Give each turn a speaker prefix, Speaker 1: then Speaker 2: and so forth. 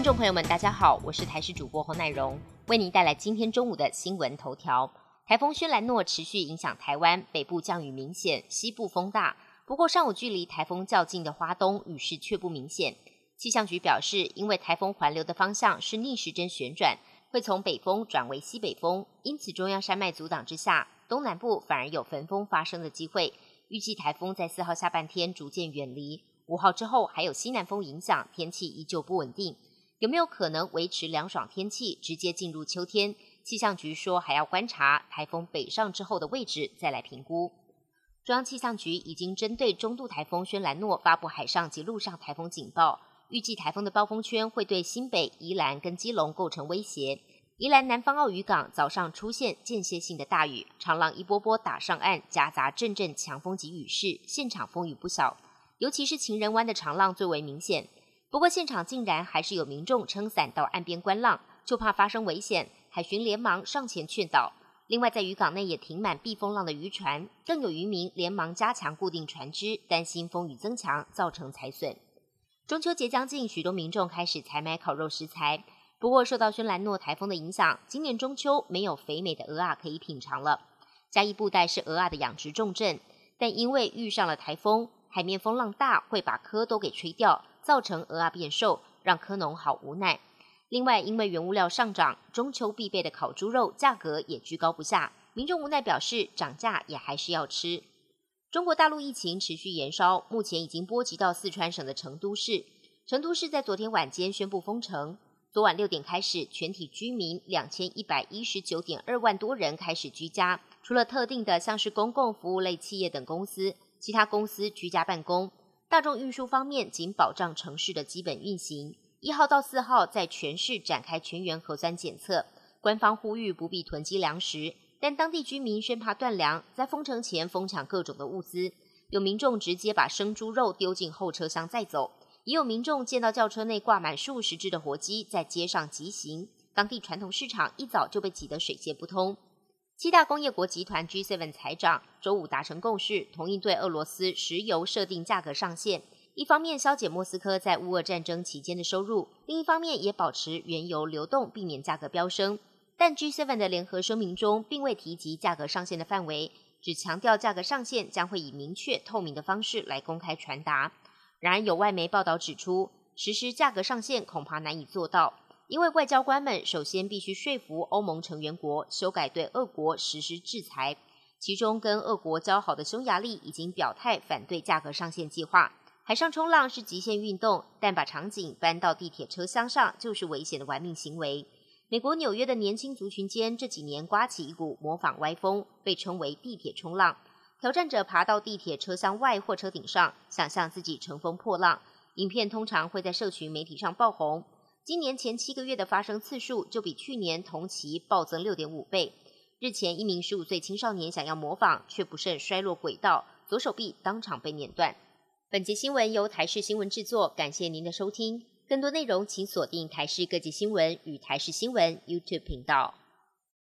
Speaker 1: 听众朋友们，大家好，我是台视主播侯乃荣，为您带来今天中午的新闻头条。台风轩兰诺持续影响台湾北部，降雨明显，西部风大。不过上午距离台风较近的花东雨势却不明显。气象局表示，因为台风环流的方向是逆时针旋转，会从北风转为西北风，因此中央山脉阻挡之下，东南部反而有焚风发生的机会。预计台风在四号下半天逐渐远离，五号之后还有西南风影响，天气依旧不稳定。有没有可能维持凉爽天气，直接进入秋天？气象局说还要观察台风北上之后的位置，再来评估。中央气象局已经针对中度台风轩兰诺发布海上及陆上台风警报，预计台风的暴风圈会对新北、宜兰跟基隆构成威胁。宜兰南方澳渔港早上出现间歇性的大雨，长浪一波波打上岸，夹杂阵阵强风及雨势，现场风雨不小，尤其是情人湾的长浪最为明显。不过现场竟然还是有民众撑伞到岸边观浪，就怕发生危险，海巡连忙上前劝导。另外，在渔港内也停满避风浪的渔船，更有渔民连忙加强固定船只，担心风雨增强造成财损。中秋节将近，许多民众开始采买烤肉食材。不过，受到轩兰诺台风的影响，今年中秋没有肥美的鹅啊可以品尝了。嘉义布袋是鹅啊的养殖重镇，但因为遇上了台风，海面风浪大，会把壳都给吹掉。造成鹅啊变瘦，让科农好无奈。另外，因为原物料上涨，中秋必备的烤猪肉价格也居高不下，民众无奈表示涨价也还是要吃。中国大陆疫情持续延烧，目前已经波及到四川省的成都市。成都市在昨天晚间宣布封城，昨晚六点开始，全体居民两千一百一十九点二万多人开始居家，除了特定的像是公共服务类企业等公司，其他公司居家办公。大众运输方面，仅保障城市的基本运行。一号到四号在全市展开全员核酸检测。官方呼吁不必囤积粮食，但当地居民生怕断粮，在封城前疯抢各种的物资。有民众直接把生猪肉丢进后车厢再走，也有民众见到轿车内挂满数十只的活鸡在街上疾行。当地传统市场一早就被挤得水泄不通。七大工业国集团 G7 财长周五达成共识，同意对俄罗斯石油设定价格上限。一方面消减莫斯科在乌俄战争期间的收入，另一方面也保持原油流动，避免价格飙升。但 G7 的联合声明中并未提及价格上限的范围，只强调价格上限将会以明确透明的方式来公开传达。然而，有外媒报道指出，实施价格上限恐怕难以做到。因为外交官们首先必须说服欧盟成员国修改对俄国实施制裁，其中跟俄国交好的匈牙利已经表态反对价格上限计划。海上冲浪是极限运动，但把场景搬到地铁车厢上就是危险的玩命行为。美国纽约的年轻族群间这几年刮起一股模仿歪风，被称为地铁冲浪。挑战者爬到地铁车厢外或车顶上，想象自己乘风破浪。影片通常会在社群媒体上爆红。今年前七个月的发生次数就比去年同期暴增六点五倍。日前，一名十五岁青少年想要模仿，却不慎摔落轨道，左手臂当场被碾断。本节新闻由台视新闻制作，感谢您的收听。更多内容请锁定台视各界新闻与台视新闻 YouTube 频道。